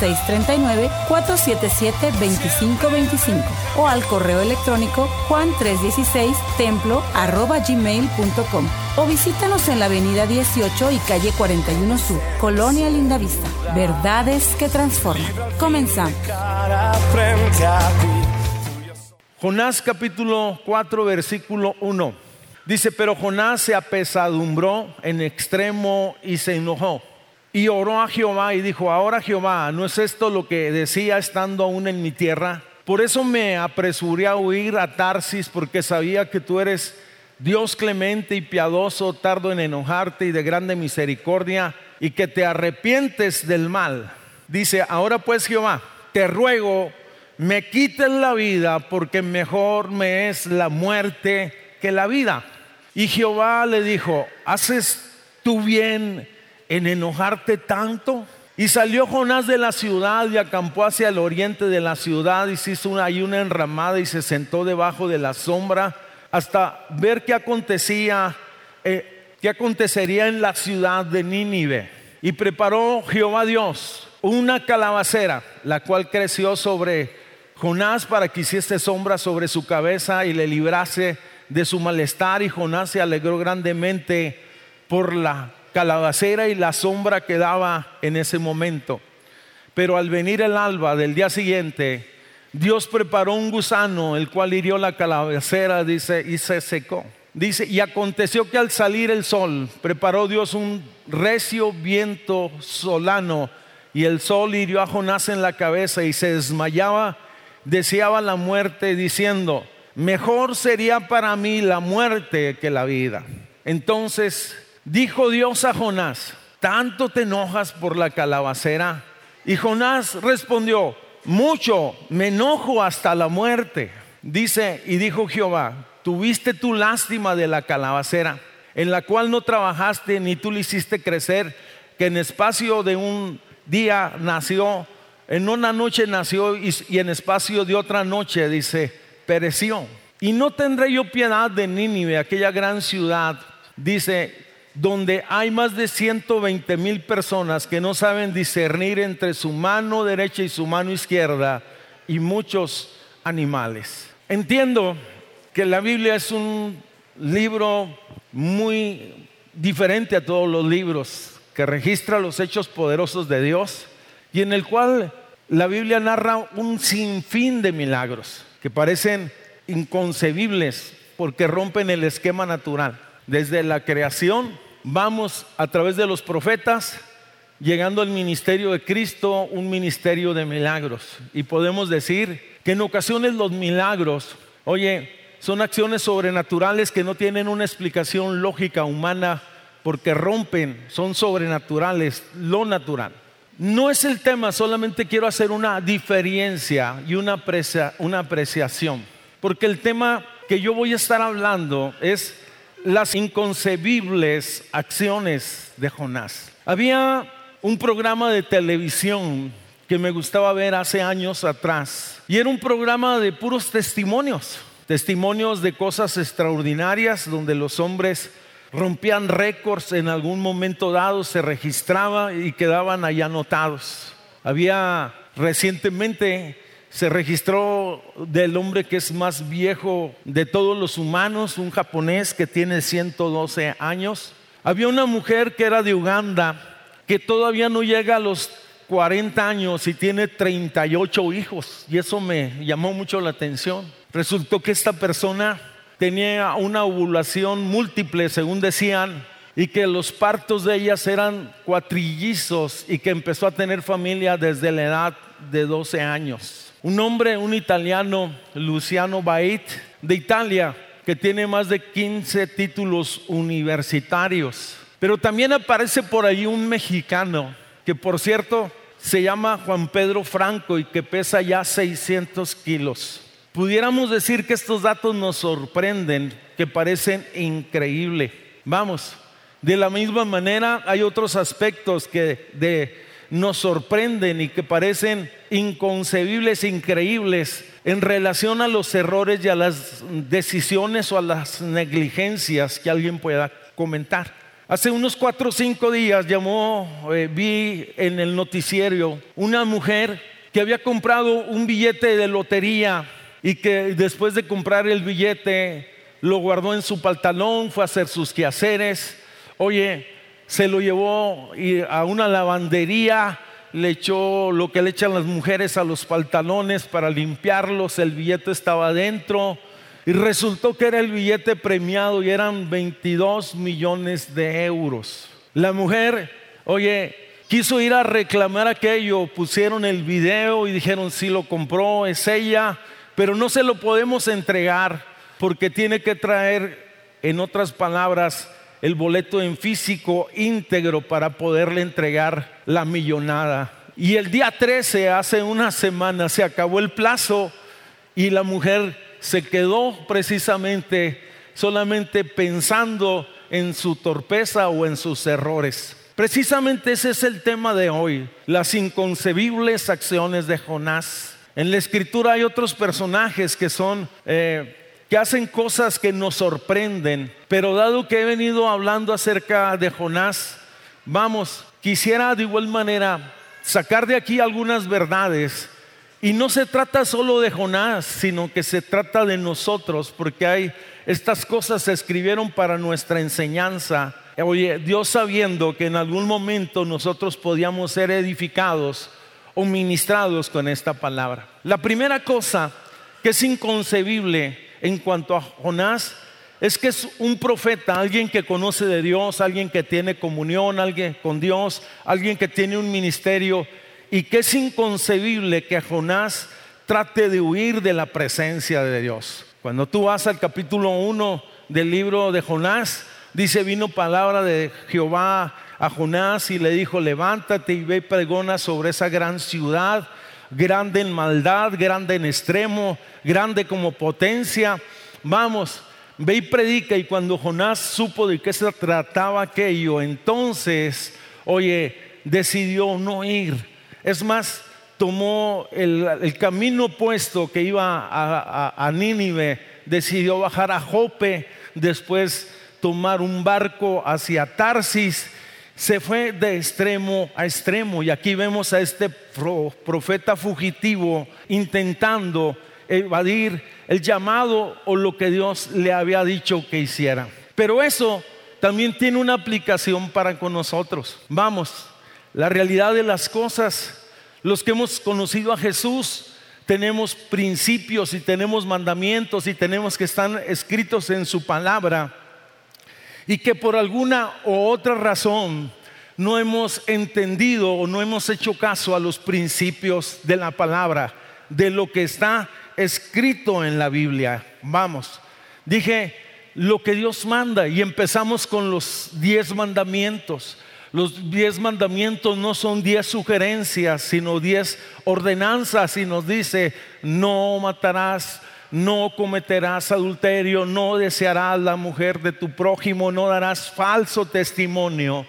639-477-2525 o al correo electrónico juan316templo gmail.com o visítanos en la avenida 18 y calle 41 Sur, Colonia Lindavista. Verdades que transforman. Comenzamos. Jonás capítulo 4 versículo 1. Dice, pero Jonás se apesadumbró en extremo y se enojó. Y oró a Jehová y dijo, ahora Jehová, ¿no es esto lo que decía estando aún en mi tierra? Por eso me apresuré a huir a Tarsis porque sabía que tú eres Dios clemente y piadoso, tardo en enojarte y de grande misericordia y que te arrepientes del mal. Dice, ahora pues Jehová, te ruego, me quites la vida porque mejor me es la muerte que la vida. Y Jehová le dijo, ¿haces tú bien en enojarte tanto? Y salió Jonás de la ciudad y acampó hacia el oriente de la ciudad y se hizo una, una enramada y se sentó debajo de la sombra hasta ver qué acontecía, eh, qué acontecería en la ciudad de Nínive. Y preparó Jehová Dios una calabacera, la cual creció sobre Jonás para que hiciese sombra sobre su cabeza y le librase de su malestar. Y Jonás se alegró grandemente por la calabacera y la sombra que daba en ese momento. Pero al venir el alba del día siguiente, Dios preparó un gusano, el cual hirió la calabacera, dice, y se secó. Dice, y aconteció que al salir el sol, preparó Dios un recio viento solano, y el sol hirió a Jonás en la cabeza y se desmayaba, deseaba la muerte, diciendo, mejor sería para mí la muerte que la vida. Entonces Dijo Dios a Jonás, ¿tanto te enojas por la calabacera? Y Jonás respondió, mucho, me enojo hasta la muerte. Dice, y dijo Jehová, tuviste tu lástima de la calabacera, en la cual no trabajaste ni tú le hiciste crecer, que en espacio de un día nació, en una noche nació y, y en espacio de otra noche, dice, pereció. Y no tendré yo piedad de Nínive, aquella gran ciudad, dice, donde hay más de 120 mil personas que no saben discernir entre su mano derecha y su mano izquierda y muchos animales. Entiendo que la Biblia es un libro muy diferente a todos los libros que registra los hechos poderosos de Dios y en el cual la Biblia narra un sinfín de milagros que parecen inconcebibles porque rompen el esquema natural. Desde la creación vamos a través de los profetas llegando al ministerio de Cristo, un ministerio de milagros. Y podemos decir que en ocasiones los milagros, oye, son acciones sobrenaturales que no tienen una explicación lógica humana porque rompen, son sobrenaturales, lo natural. No es el tema, solamente quiero hacer una diferencia y una, una apreciación, porque el tema que yo voy a estar hablando es las inconcebibles acciones de Jonás. Había un programa de televisión que me gustaba ver hace años atrás y era un programa de puros testimonios, testimonios de cosas extraordinarias donde los hombres rompían récords en algún momento dado, se registraba y quedaban allá anotados. Había recientemente se registró del hombre que es más viejo de todos los humanos, un japonés que tiene 112 años. Había una mujer que era de Uganda, que todavía no llega a los 40 años y tiene 38 hijos. Y eso me llamó mucho la atención. Resultó que esta persona tenía una ovulación múltiple, según decían, y que los partos de ellas eran cuatrillizos y que empezó a tener familia desde la edad de 12 años. Un hombre, un italiano, Luciano Bait, de Italia, que tiene más de 15 títulos universitarios. Pero también aparece por ahí un mexicano, que por cierto se llama Juan Pedro Franco y que pesa ya 600 kilos. Pudiéramos decir que estos datos nos sorprenden, que parecen increíbles. Vamos, de la misma manera hay otros aspectos que nos sorprenden y que parecen inconcebibles, increíbles en relación a los errores y a las decisiones o a las negligencias que alguien pueda comentar. Hace unos cuatro o cinco días llamó, eh, vi en el noticiero una mujer que había comprado un billete de lotería y que después de comprar el billete lo guardó en su pantalón, fue a hacer sus quehaceres. Oye, se lo llevó a una lavandería, le echó lo que le echan las mujeres a los pantalones para limpiarlos, el billete estaba adentro y resultó que era el billete premiado y eran 22 millones de euros. La mujer, oye, quiso ir a reclamar aquello, pusieron el video y dijeron, sí lo compró, es ella, pero no se lo podemos entregar porque tiene que traer, en otras palabras, el boleto en físico íntegro para poderle entregar la millonada. Y el día 13, hace una semana, se acabó el plazo y la mujer se quedó precisamente solamente pensando en su torpeza o en sus errores. Precisamente ese es el tema de hoy, las inconcebibles acciones de Jonás. En la escritura hay otros personajes que son eh, que hacen cosas que nos sorprenden. Pero dado que he venido hablando acerca de Jonás, vamos, quisiera de igual manera sacar de aquí algunas verdades. Y no se trata solo de Jonás, sino que se trata de nosotros, porque hay estas cosas se escribieron para nuestra enseñanza. Oye, Dios sabiendo que en algún momento nosotros podíamos ser edificados o ministrados con esta palabra. La primera cosa que es inconcebible en cuanto a Jonás es que es un profeta, alguien que conoce de Dios, alguien que tiene comunión, alguien con Dios, alguien que tiene un ministerio y que es inconcebible que Jonás trate de huir de la presencia de Dios. Cuando tú vas al capítulo 1 del libro de Jonás, dice, vino palabra de Jehová a Jonás y le dijo, levántate y ve y pregona sobre esa gran ciudad grande en maldad, grande en extremo, grande como potencia. Vamos, ve y predica. Y cuando Jonás supo de qué se trataba aquello, entonces, oye, decidió no ir. Es más, tomó el, camino opuesto que iba a, Nínive, decidió bajar a Jope, después tomar un barco hacia Tarsis se fue de extremo a extremo y aquí vemos a este profeta fugitivo intentando evadir el llamado o lo que Dios le había dicho que hiciera. Pero eso también tiene una aplicación para con nosotros. Vamos, la realidad de las cosas, los que hemos conocido a Jesús, tenemos principios y tenemos mandamientos y tenemos que están escritos en su palabra y que por alguna u otra razón no hemos entendido o no hemos hecho caso a los principios de la palabra, de lo que está escrito en la Biblia. Vamos, dije lo que Dios manda y empezamos con los diez mandamientos. Los diez mandamientos no son diez sugerencias, sino diez ordenanzas y nos dice, no matarás, no cometerás adulterio, no desearás la mujer de tu prójimo, no darás falso testimonio.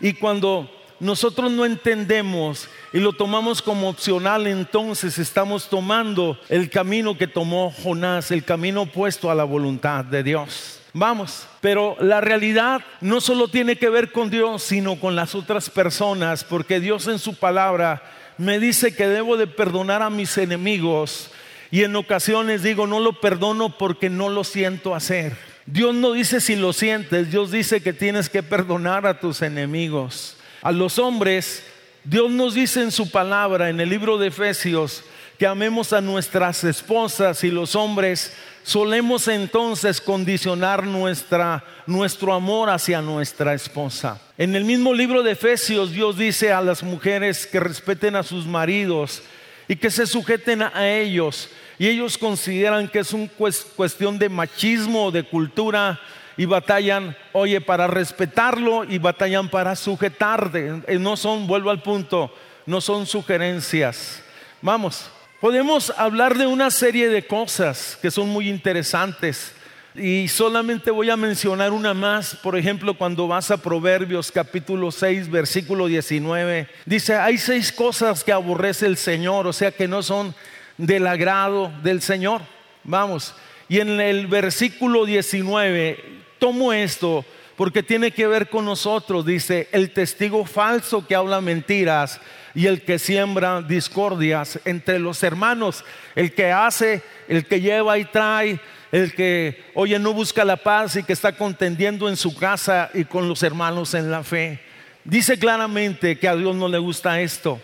Y cuando nosotros no entendemos y lo tomamos como opcional, entonces estamos tomando el camino que tomó Jonás, el camino opuesto a la voluntad de Dios. Vamos, pero la realidad no solo tiene que ver con Dios, sino con las otras personas, porque Dios en su palabra me dice que debo de perdonar a mis enemigos y en ocasiones digo, no lo perdono porque no lo siento hacer. Dios no dice si lo sientes, Dios dice que tienes que perdonar a tus enemigos. A los hombres, Dios nos dice en su palabra, en el libro de Efesios, que amemos a nuestras esposas y los hombres solemos entonces condicionar nuestra, nuestro amor hacia nuestra esposa. En el mismo libro de Efesios Dios dice a las mujeres que respeten a sus maridos y que se sujeten a ellos y ellos consideran que es una cuestión de machismo, de cultura, y batallan, oye, para respetarlo y batallan para sujetarte. Eh, no son, vuelvo al punto, no son sugerencias. Vamos, podemos hablar de una serie de cosas que son muy interesantes. Y solamente voy a mencionar una más, por ejemplo, cuando vas a Proverbios capítulo 6, versículo 19, dice, hay seis cosas que aborrece el Señor, o sea que no son del agrado del Señor. Vamos, y en el versículo 19, tomo esto porque tiene que ver con nosotros, dice, el testigo falso que habla mentiras y el que siembra discordias entre los hermanos, el que hace, el que lleva y trae, el que, oye, no busca la paz y que está contendiendo en su casa y con los hermanos en la fe. Dice claramente que a Dios no le gusta esto.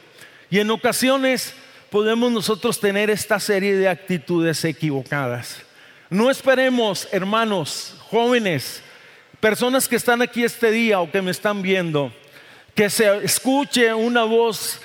Y en ocasiones podemos nosotros tener esta serie de actitudes equivocadas. No esperemos, hermanos, jóvenes, personas que están aquí este día o que me están viendo, que se escuche una voz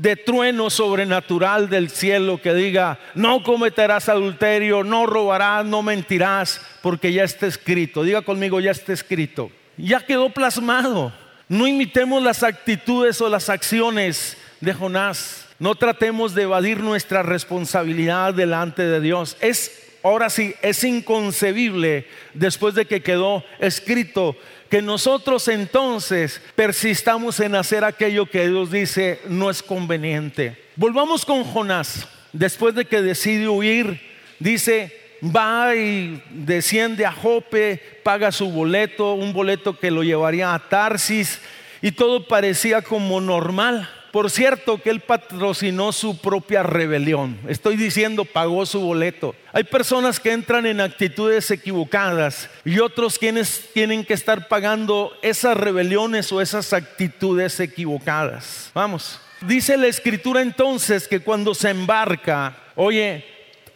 de trueno sobrenatural del cielo que diga, no cometerás adulterio, no robarás, no mentirás, porque ya está escrito. Diga conmigo, ya está escrito. Ya quedó plasmado. No imitemos las actitudes o las acciones de Jonás. No tratemos de evadir nuestra responsabilidad delante de Dios. Es ahora sí, es inconcebible después de que quedó escrito que nosotros entonces persistamos en hacer aquello que Dios dice no es conveniente. Volvamos con Jonás. Después de que decide huir, dice, va y desciende a Jope, paga su boleto, un boleto que lo llevaría a Tarsis, y todo parecía como normal. Por cierto que él patrocinó su propia rebelión. Estoy diciendo, pagó su boleto. Hay personas que entran en actitudes equivocadas y otros quienes tienen que estar pagando esas rebeliones o esas actitudes equivocadas. Vamos. Dice la escritura entonces que cuando se embarca, oye,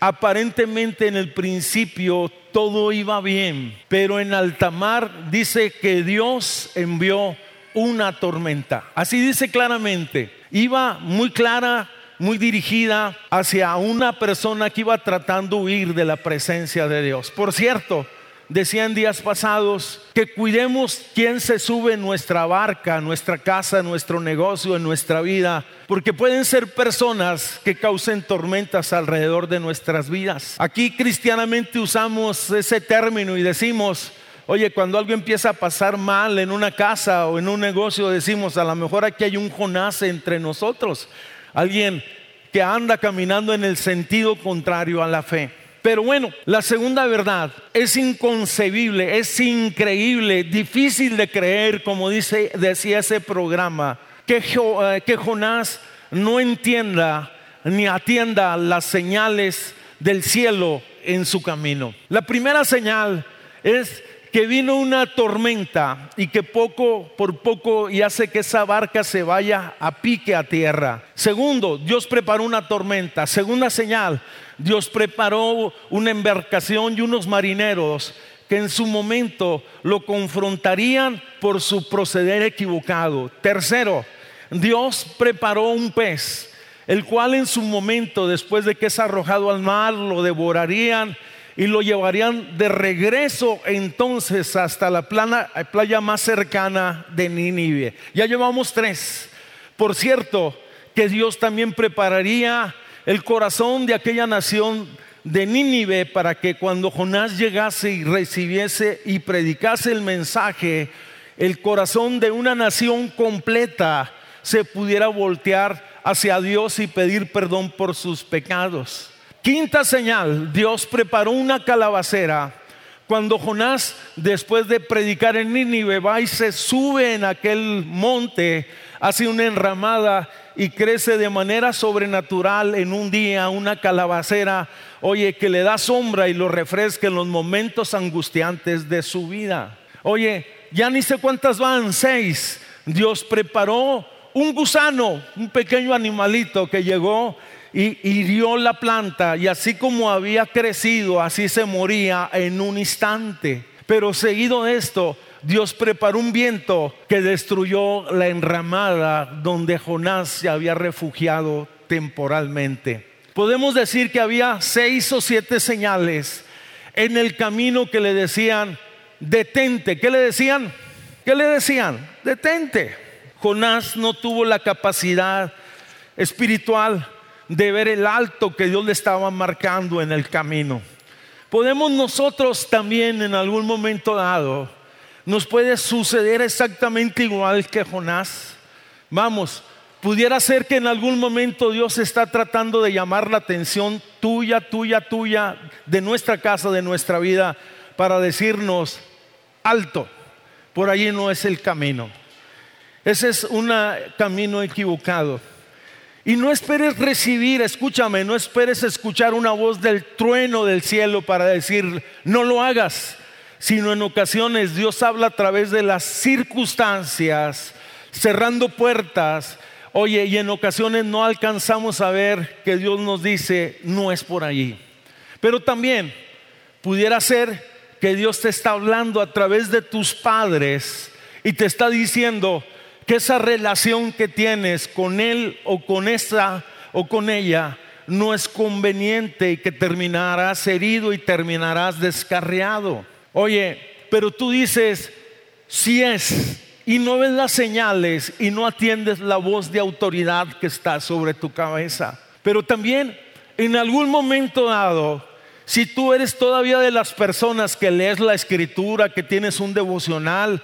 aparentemente en el principio todo iba bien, pero en alta mar dice que Dios envió una tormenta. Así dice claramente. Iba muy clara, muy dirigida hacia una persona que iba tratando de huir de la presencia de Dios. Por cierto, decían días pasados que cuidemos quién se sube en nuestra barca, nuestra casa, nuestro negocio, en nuestra vida, porque pueden ser personas que causen tormentas alrededor de nuestras vidas. Aquí cristianamente usamos ese término y decimos, Oye, cuando algo empieza a pasar mal en una casa o en un negocio, decimos, a lo mejor aquí hay un Jonás entre nosotros, alguien que anda caminando en el sentido contrario a la fe. Pero bueno, la segunda verdad es inconcebible, es increíble, difícil de creer, como dice, decía ese programa, que, eh, que Jonás no entienda ni atienda las señales del cielo en su camino. La primera señal es que vino una tormenta y que poco por poco y hace que esa barca se vaya a pique a tierra. Segundo, Dios preparó una tormenta. Segunda señal, Dios preparó una embarcación y unos marineros que en su momento lo confrontarían por su proceder equivocado. Tercero, Dios preparó un pez, el cual en su momento, después de que es arrojado al mar, lo devorarían y lo llevarían de regreso entonces hasta la playa más cercana de Nínive. Ya llevamos tres. Por cierto, que Dios también prepararía el corazón de aquella nación de Nínive para que cuando Jonás llegase y recibiese y predicase el mensaje, el corazón de una nación completa se pudiera voltear hacia Dios y pedir perdón por sus pecados. Quinta señal, Dios preparó una calabacera. Cuando Jonás, después de predicar en Nínive, va y se sube en aquel monte, hace una enramada y crece de manera sobrenatural en un día una calabacera, oye, que le da sombra y lo refresca en los momentos angustiantes de su vida. Oye, ya ni sé cuántas van, seis. Dios preparó un gusano, un pequeño animalito que llegó y hirió la planta y así como había crecido, así se moría en un instante. Pero seguido de esto, Dios preparó un viento que destruyó la enramada donde Jonás se había refugiado temporalmente. Podemos decir que había seis o siete señales en el camino que le decían, detente. ¿Qué le decían? ¿Qué le decían? Detente. Jonás no tuvo la capacidad espiritual de ver el alto que Dios le estaba marcando en el camino. Podemos nosotros también en algún momento dado, nos puede suceder exactamente igual que Jonás. Vamos, Pudiera ser que en algún momento Dios está tratando de llamar la atención tuya, tuya, tuya, de nuestra casa, de nuestra vida, para decirnos, alto, por allí no es el camino. Ese es un camino equivocado. Y no esperes recibir, escúchame, no esperes escuchar una voz del trueno del cielo para decir, no lo hagas, sino en ocasiones Dios habla a través de las circunstancias, cerrando puertas. Oye, y en ocasiones no alcanzamos a ver que Dios nos dice, no es por allí. Pero también pudiera ser que Dios te está hablando a través de tus padres y te está diciendo, que esa relación que tienes con él o con esa o con ella no es conveniente y que terminarás herido y terminarás descarriado. Oye, pero tú dices, si es, y no ves las señales y no atiendes la voz de autoridad que está sobre tu cabeza. Pero también en algún momento dado, si tú eres todavía de las personas que lees la escritura, que tienes un devocional,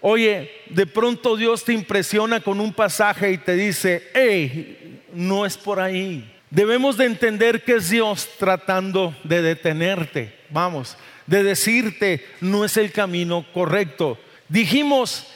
Oye, de pronto Dios te impresiona con un pasaje y te dice, hey, no es por ahí. Debemos de entender que es Dios tratando de detenerte, vamos, de decirte, no es el camino correcto. Dijimos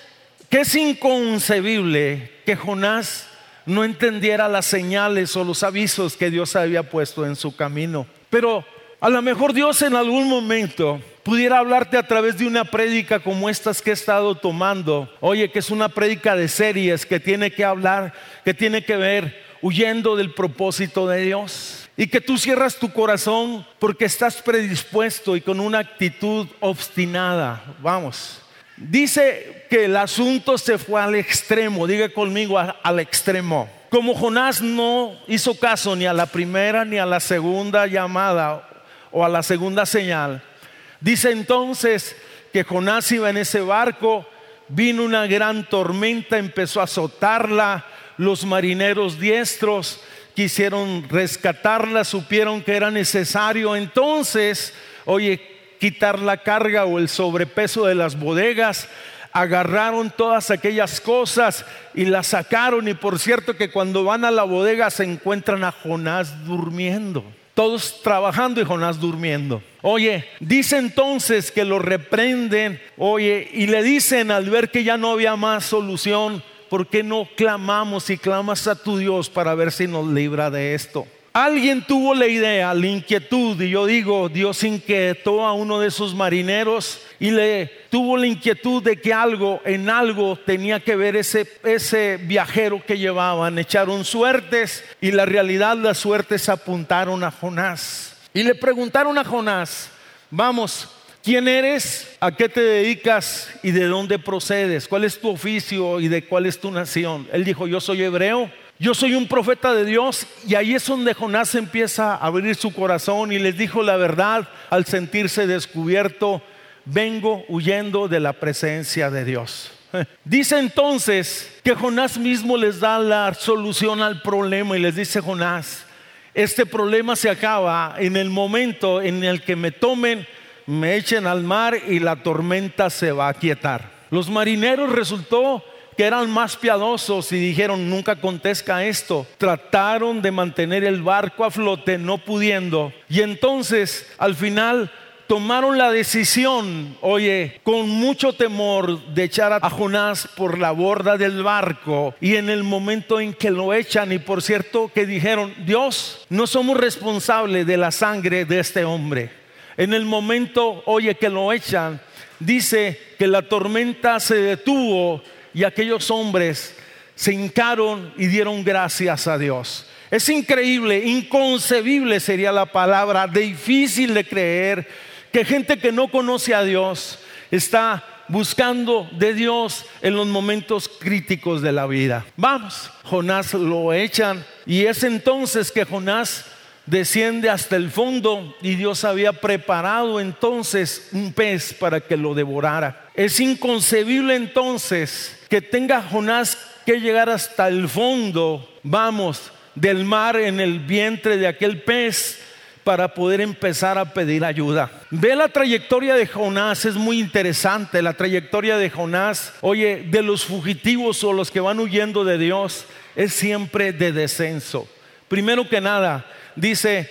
que es inconcebible que Jonás no entendiera las señales o los avisos que Dios había puesto en su camino. Pero a lo mejor Dios en algún momento pudiera hablarte a través de una prédica como estas que he estado tomando. Oye, que es una prédica de series que tiene que hablar, que tiene que ver huyendo del propósito de Dios. Y que tú cierras tu corazón porque estás predispuesto y con una actitud obstinada. Vamos. Dice que el asunto se fue al extremo, diga conmigo al extremo. Como Jonás no hizo caso ni a la primera ni a la segunda llamada o a la segunda señal, Dice entonces que Jonás iba en ese barco, vino una gran tormenta, empezó a azotarla, los marineros diestros quisieron rescatarla, supieron que era necesario entonces, oye, quitar la carga o el sobrepeso de las bodegas, agarraron todas aquellas cosas y las sacaron y por cierto que cuando van a la bodega se encuentran a Jonás durmiendo. Todos trabajando y Jonás durmiendo. Oye, dice entonces que lo reprenden, oye, y le dicen al ver que ya no había más solución, ¿por qué no clamamos y clamas a tu Dios para ver si nos libra de esto? Alguien tuvo la idea, la inquietud, y yo digo, Dios inquietó a uno de sus marineros y le tuvo la inquietud de que algo, en algo tenía que ver ese, ese viajero que llevaban. Echaron suertes y la realidad las suertes apuntaron a Jonás. Y le preguntaron a Jonás, vamos, ¿quién eres? ¿A qué te dedicas? ¿Y de dónde procedes? ¿Cuál es tu oficio y de cuál es tu nación? Él dijo, yo soy hebreo yo soy un profeta de Dios y ahí es donde Jonás empieza a abrir su corazón y les dijo la verdad al sentirse descubierto, vengo huyendo de la presencia de Dios. Dice entonces que Jonás mismo les da la solución al problema y les dice Jonás, este problema se acaba en el momento en el que me tomen, me echen al mar y la tormenta se va a quietar. Los marineros resultó que eran más piadosos y dijeron, nunca acontezca esto. Trataron de mantener el barco a flote, no pudiendo. Y entonces, al final, tomaron la decisión, oye, con mucho temor de echar a Jonás por la borda del barco y en el momento en que lo echan y por cierto que dijeron, Dios, no somos responsables de la sangre de este hombre. En el momento, oye, que lo echan, dice que la tormenta se detuvo y aquellos hombres se hincaron y dieron gracias a Dios. Es increíble, inconcebible sería la palabra, difícil de creer que gente que no conoce a Dios está buscando de Dios en los momentos críticos de la vida. Vamos, Jonás lo echan y es entonces que Jonás desciende hasta el fondo y Dios había preparado entonces un pez para que lo devorara. Es inconcebible entonces que tenga Jonás que llegar hasta el fondo, vamos, del mar en el vientre de aquel pez para poder empezar a pedir ayuda. Ve la trayectoria de Jonás, es muy interesante la trayectoria de Jonás. Oye, de los fugitivos o los que van huyendo de Dios, es siempre de descenso. Primero que nada, dice,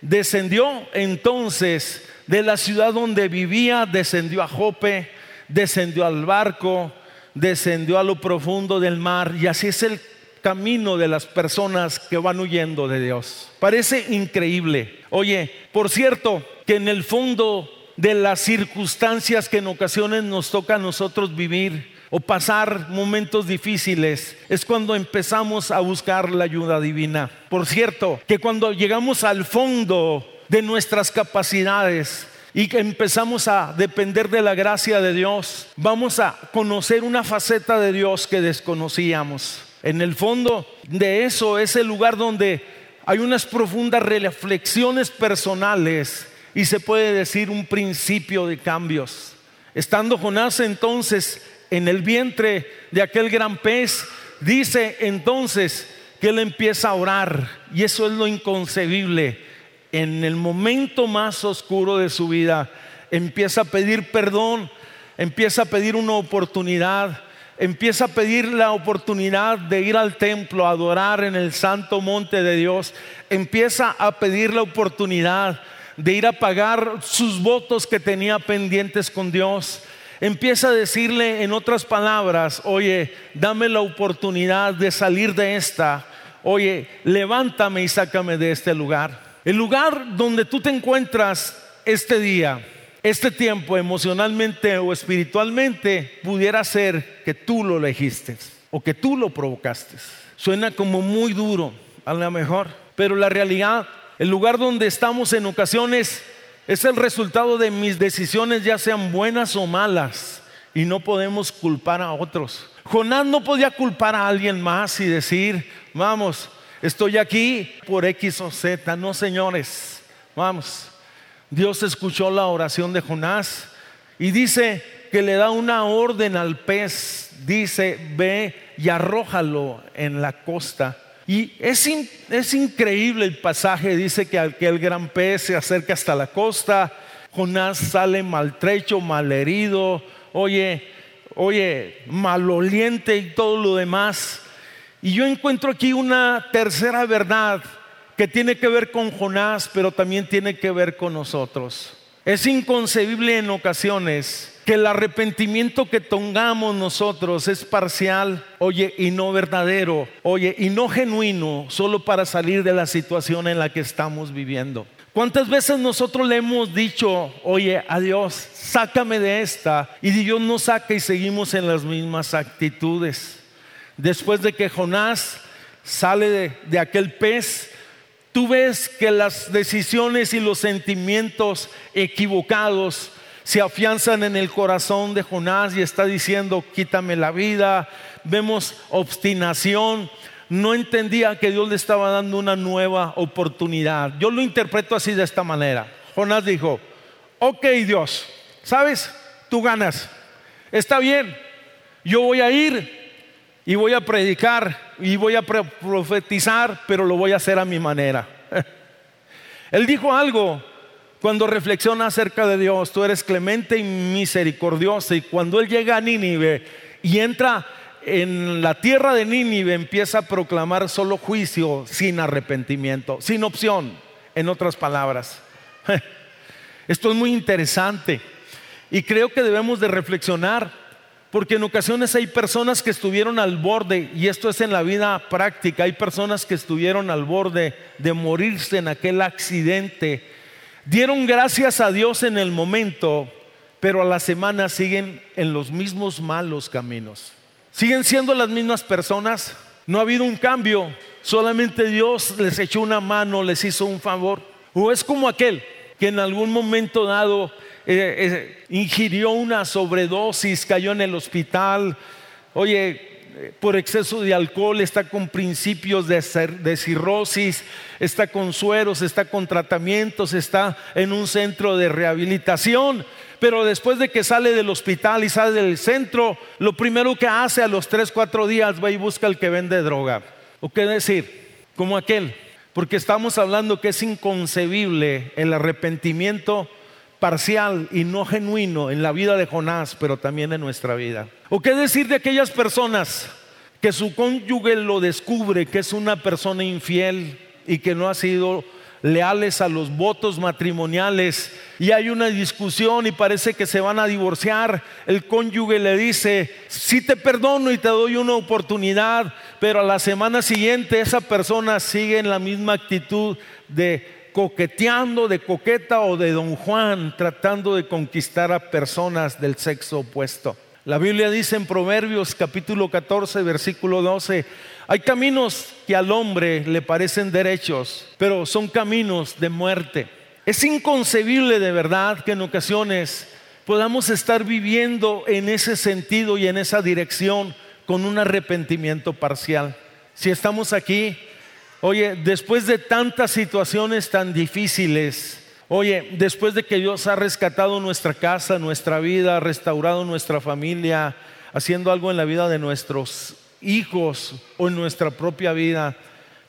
descendió entonces de la ciudad donde vivía, descendió a Jope, descendió al barco, descendió a lo profundo del mar y así es el camino de las personas que van huyendo de Dios. Parece increíble. Oye, por cierto, que en el fondo de las circunstancias que en ocasiones nos toca a nosotros vivir o pasar momentos difíciles, es cuando empezamos a buscar la ayuda divina. Por cierto, que cuando llegamos al fondo de nuestras capacidades, y que empezamos a depender de la gracia de Dios, vamos a conocer una faceta de Dios que desconocíamos. En el fondo de eso es el lugar donde hay unas profundas reflexiones personales y se puede decir un principio de cambios. Estando Jonás entonces en el vientre de aquel gran pez, dice entonces que él empieza a orar y eso es lo inconcebible. En el momento más oscuro de su vida empieza a pedir perdón, empieza a pedir una oportunidad empieza a pedir la oportunidad de ir al templo a adorar en el santo monte de Dios, empieza a pedir la oportunidad de ir a pagar sus votos que tenía pendientes con Dios. Empieza a decirle en otras palabras, oye, dame la oportunidad de salir de esta, oye, levántame y sácame de este lugar. El lugar donde tú te encuentras este día este tiempo emocionalmente o espiritualmente pudiera ser que tú lo elegiste o que tú lo provocaste. Suena como muy duro, a lo mejor, pero la realidad, el lugar donde estamos en ocasiones es el resultado de mis decisiones, ya sean buenas o malas, y no podemos culpar a otros. Jonás no podía culpar a alguien más y decir, vamos, estoy aquí por X o Z, no señores, vamos. Dios escuchó la oración de Jonás y dice que le da una orden al pez, dice, ve y arrójalo en la costa. Y es, es increíble el pasaje, dice que aquel gran pez se acerca hasta la costa, Jonás sale maltrecho, malherido, oye, oye, maloliente y todo lo demás. Y yo encuentro aquí una tercera verdad que tiene que ver con Jonás, pero también tiene que ver con nosotros. Es inconcebible en ocasiones que el arrepentimiento que tengamos nosotros es parcial, oye, y no verdadero, oye, y no genuino, solo para salir de la situación en la que estamos viviendo. ¿Cuántas veces nosotros le hemos dicho, oye, a Dios, sácame de esta? Y Dios nos saca y seguimos en las mismas actitudes. Después de que Jonás sale de, aquel pez, tú ves que las decisiones y los sentimientos equivocados se afianzan en el corazón de Jonás y está diciendo, quítame la vida. Vemos obstinación. No entendía que Dios le estaba dando una nueva oportunidad. Yo lo interpreto así de esta manera. Jonás dijo, ok Dios, ¿sabes? Tú ganas. Está bien, yo voy a ir y voy a predicar y voy a profetizar, pero lo voy a hacer a mi manera. Él dijo algo cuando reflexiona acerca de Dios, tú eres clemente y misericordioso y cuando Él llega a Nínive y entra en la tierra de Nínive, empieza a proclamar solo juicio sin arrepentimiento, sin opción, en otras palabras. Esto es muy interesante y creo que debemos de reflexionar porque en ocasiones hay personas que estuvieron al borde, y esto es en la vida práctica, hay personas que estuvieron al borde de morirse en aquel accidente. Dieron gracias a Dios en el momento, pero a la semana siguen en los mismos malos caminos. Siguen siendo las mismas personas, no ha habido un cambio, solamente Dios les echó una mano, les hizo un favor. O es como aquel que en algún momento dado eh, eh, ingirió una sobredosis, cayó en el hospital, oye, eh, por exceso de alcohol, está con principios de, de, cirrosis, está con sueros, está con tratamientos, está en un centro de rehabilitación. Pero después de que sale del hospital y sale del centro, lo primero que hace a los 3, 4 días va y busca al que vende droga. ¿O qué decir? Como aquel. Porque estamos hablando que es inconcebible el arrepentimiento parcial y no genuino en la vida de Jonás, pero también en nuestra vida. ¿O qué decir de aquellas personas que su cónyuge lo descubre que es una persona infiel y que no ha sido leales a los votos matrimoniales y hay una discusión y parece que se van a divorciar, el cónyuge le dice, sí te perdono y te doy una oportunidad, pero a la semana siguiente esa persona sigue en la misma actitud de coqueteando, de coqueta o de don Juan, tratando de conquistar a personas del sexo opuesto. La Biblia dice en Proverbios capítulo 14, versículo 12, hay caminos que al hombre le parecen derechos, pero son caminos de muerte. Es inconcebible de verdad que en ocasiones podamos estar viviendo en ese sentido y en esa dirección con un arrepentimiento parcial. Si estamos aquí, oye, después de tantas situaciones tan difíciles, Oye, después de que Dios ha rescatado nuestra casa, nuestra vida, ha restaurado nuestra familia, haciendo algo en la vida de nuestros hijos o en nuestra propia vida,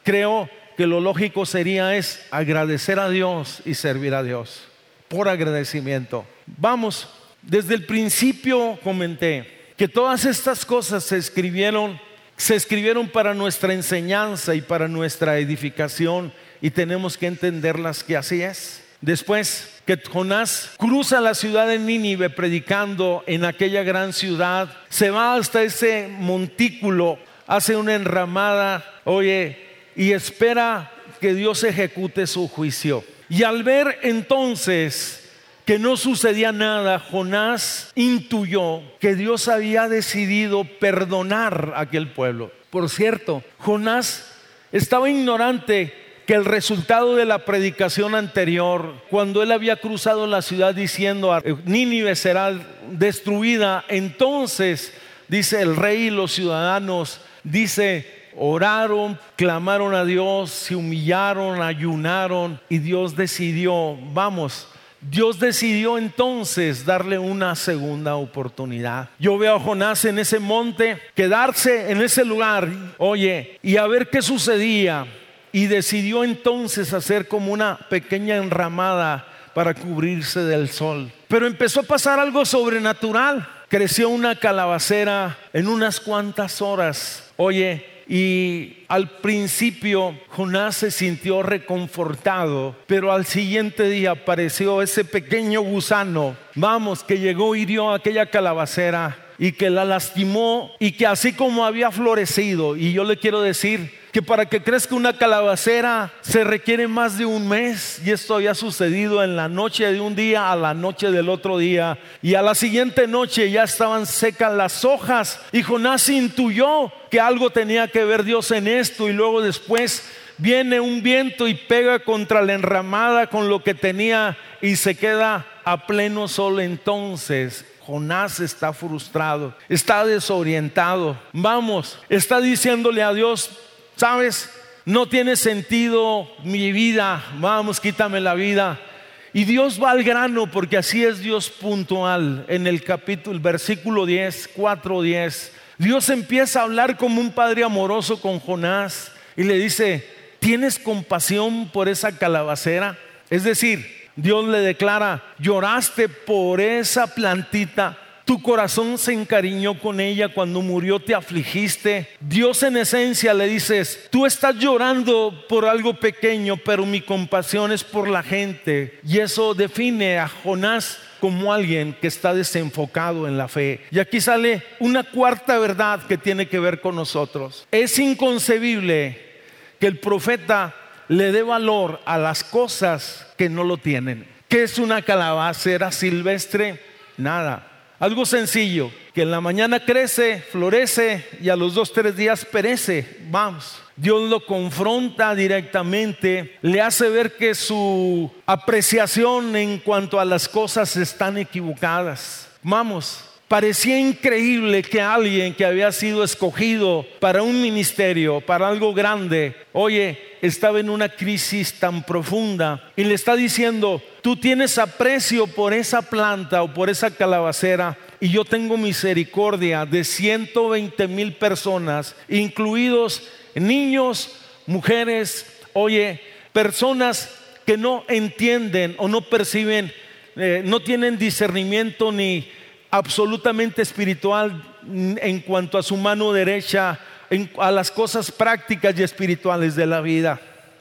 creo que lo lógico sería es agradecer a Dios y servir a Dios por agradecimiento. Vamos, desde el principio comenté que todas estas cosas se escribieron se escribieron para nuestra enseñanza y para nuestra edificación y tenemos que entenderlas que así es. Después que Jonás cruza la ciudad de Nínive predicando en aquella gran ciudad, se va hasta ese montículo, hace una enramada, oye, y espera que Dios ejecute su juicio. Y al ver entonces que no sucedía nada, Jonás intuyó que Dios había decidido perdonar a aquel pueblo. Por cierto, Jonás estaba ignorante que el resultado de la predicación anterior, cuando él había cruzado la ciudad diciendo, Nínive será destruida, entonces, dice el rey y los ciudadanos, dice, oraron, clamaron a Dios, se humillaron, ayunaron y Dios decidió, vamos, Dios decidió entonces darle una segunda oportunidad. Yo veo a Jonás en ese monte, quedarse en ese lugar, oye, y a ver qué sucedía y decidió entonces hacer como una pequeña enramada para cubrirse del sol. Pero empezó a pasar algo sobrenatural. Creció una calabacera en unas cuantas horas. Oye, y al principio Jonás se sintió reconfortado, pero al siguiente día apareció ese pequeño gusano, vamos, que llegó y hirió aquella calabacera y que la lastimó y que así como había florecido, y yo le quiero decir, que para que crezca una calabacera se requiere más de un mes y esto había sucedido en la noche de un día a la noche del otro día y a la siguiente noche ya estaban secas las hojas y Jonás intuyó que algo tenía que ver Dios en esto y luego después viene un viento y pega contra la enramada con lo que tenía y se queda a pleno sol entonces Jonás está frustrado, está desorientado. Vamos, está diciéndole a Dios, ¿Sabes? No tiene sentido mi vida. Vamos, quítame la vida. Y Dios va al grano porque así es Dios puntual. En el capítulo, versículo 10, 4, 10, Dios empieza a hablar como un padre amoroso con Jonás y le dice, ¿tienes compasión por esa calabacera? Es decir, Dios le declara, lloraste por esa plantita tu corazón se encariñó con ella cuando murió, te afligiste. Dios en esencia le dices, tú estás llorando por algo pequeño, pero mi compasión es por la gente. Y eso define a Jonás como alguien que está desenfocado en la fe. Y aquí sale una cuarta verdad que tiene que ver con nosotros. Es inconcebible que el profeta le dé valor a las cosas que no lo tienen. ¿Qué es una calabacera silvestre? Nada. Algo sencillo, que en la mañana crece, florece y a los dos, tres días perece. Vamos. Dios lo confronta directamente, le hace ver que su apreciación en cuanto a las cosas están equivocadas. Vamos, Parecía increíble que alguien que había sido escogido para un ministerio, para algo grande, oye, estaba en una crisis tan profunda y le está diciendo, tú tienes aprecio por esa planta o por esa calabacera y yo tengo misericordia de 120 mil personas, incluidos niños, mujeres, oye, personas que no entienden o no perciben, eh, no tienen discernimiento ni absolutamente espiritual en cuanto a su mano derecha a las cosas prácticas y espirituales de la vida.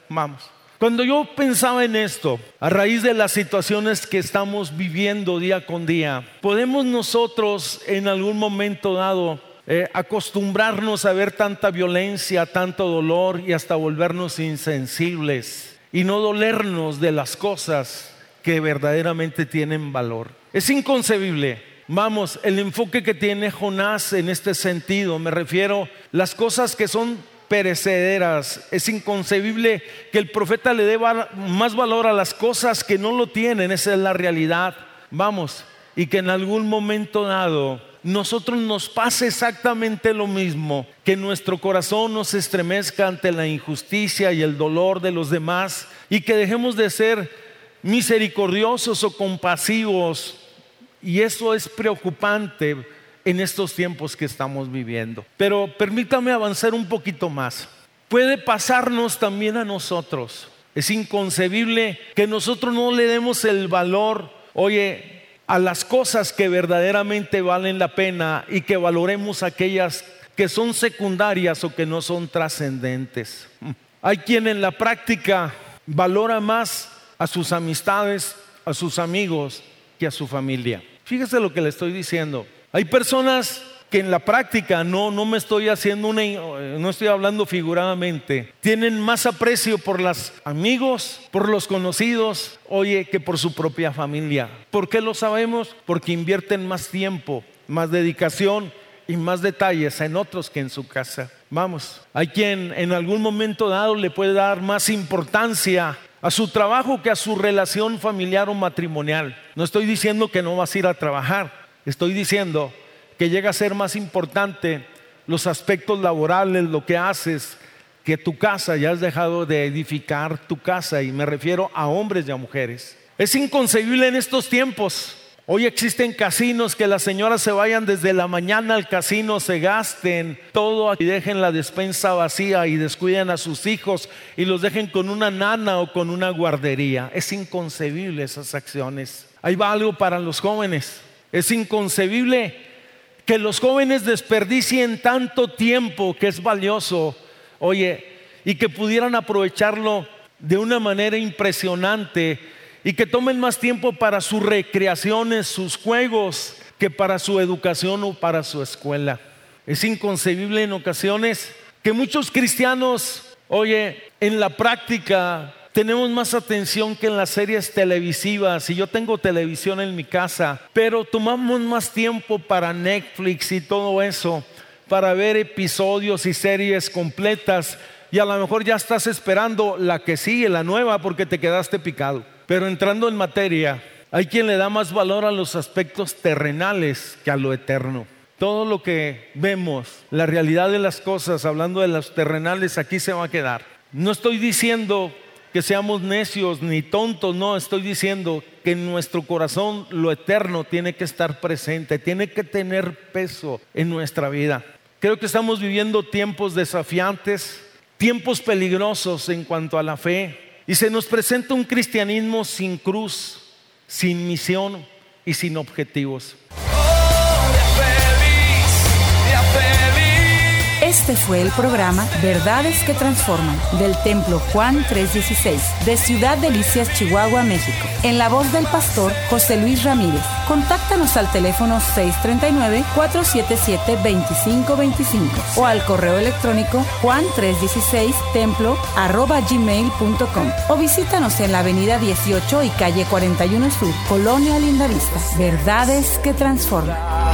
Vamos. Cuando yo pensaba en esto, a raíz de las situaciones que estamos viviendo día con día, podemos nosotros en algún momento dado eh, acostumbrarnos a ver tanta violencia, tanto dolor y hasta volvernos insensibles y no dolernos de las cosas que verdaderamente tienen valor. Es inconcebible. Vamos, el enfoque que tiene Jonás en este sentido, me refiero las cosas que son perecederas. Es inconcebible que el profeta le dé más valor a las cosas que no lo tienen, esa es la realidad. Vamos, y que en algún momento dado nosotros nos pase exactamente lo mismo, que nuestro corazón nos estremezca ante la injusticia y el dolor de los demás y que dejemos de ser misericordiosos o compasivos. Y eso es preocupante en estos tiempos que estamos viviendo. Pero permítame avanzar un poquito más. Puede pasarnos también a nosotros. Es inconcebible que nosotros no le demos el valor, oye, a las cosas que verdaderamente valen la pena y que valoremos aquellas que son secundarias o que no son trascendentes. Hay quien en la práctica valora más a sus amistades, a sus amigos, que a su familia. Fíjese lo que le estoy diciendo. Hay personas que en la práctica no, no me estoy haciendo una, no estoy hablando figuradamente, tienen más aprecio por los amigos, por los conocidos, oye, que por su propia familia. ¿Por qué lo sabemos? Porque invierten más tiempo, más dedicación y más detalles en otros que en su casa. Vamos, hay quien en algún momento dado le puede dar más importancia a su trabajo que a su relación familiar o matrimonial. No estoy diciendo que no vas a ir a trabajar, Estoy diciendo que llega a ser más importante los aspectos laborales, lo que haces, que tu casa, ya has dejado de edificar tu casa y me refiero a hombres y a mujeres. Es inconcebible en estos tiempos. Hoy existen casinos que las señoras se vayan desde la mañana al casino, se gasten todo y dejen la despensa vacía y descuiden a sus hijos y los dejen con una nana o con una guardería. Es inconcebible esas acciones. Ahí va algo para los jóvenes. Es inconcebible que los jóvenes desperdicien tanto tiempo que es valioso, oye, y que pudieran aprovecharlo de una manera impresionante y que tomen más tiempo para sus recreaciones, sus juegos, que para su educación o para su escuela. Es inconcebible en ocasiones que muchos cristianos, oye, en la práctica tenemos más atención que en las series televisivas. Y yo tengo televisión en mi casa, pero tomamos más tiempo para Netflix y todo eso, para ver episodios y series completas. Y a lo mejor ya estás esperando la que sigue, la nueva, porque te quedaste picado. Pero entrando en materia, hay quien le da más valor a los aspectos terrenales que a lo eterno. Todo lo que vemos, la realidad de las cosas, hablando de los terrenales, aquí se va a quedar. No estoy diciendo que seamos necios ni tontos, no, estoy diciendo que en nuestro corazón lo eterno tiene que estar presente, tiene que tener peso en nuestra vida. Creo que estamos viviendo tiempos desafiantes, tiempos peligrosos en cuanto a la fe, y se nos presenta un cristianismo sin cruz, sin misión y sin objetivos. Este fue el programa Verdades que Transforman del Templo Juan 316 de Ciudad Delicias, Chihuahua, México. En la voz del pastor José Luis Ramírez. Contáctanos al teléfono 639-477-2525 o al correo electrónico juan316templo arroba gmail.com o visítanos en la avenida 18 y calle 41 Sur, Colonia Lindavista. Verdades que Transforman.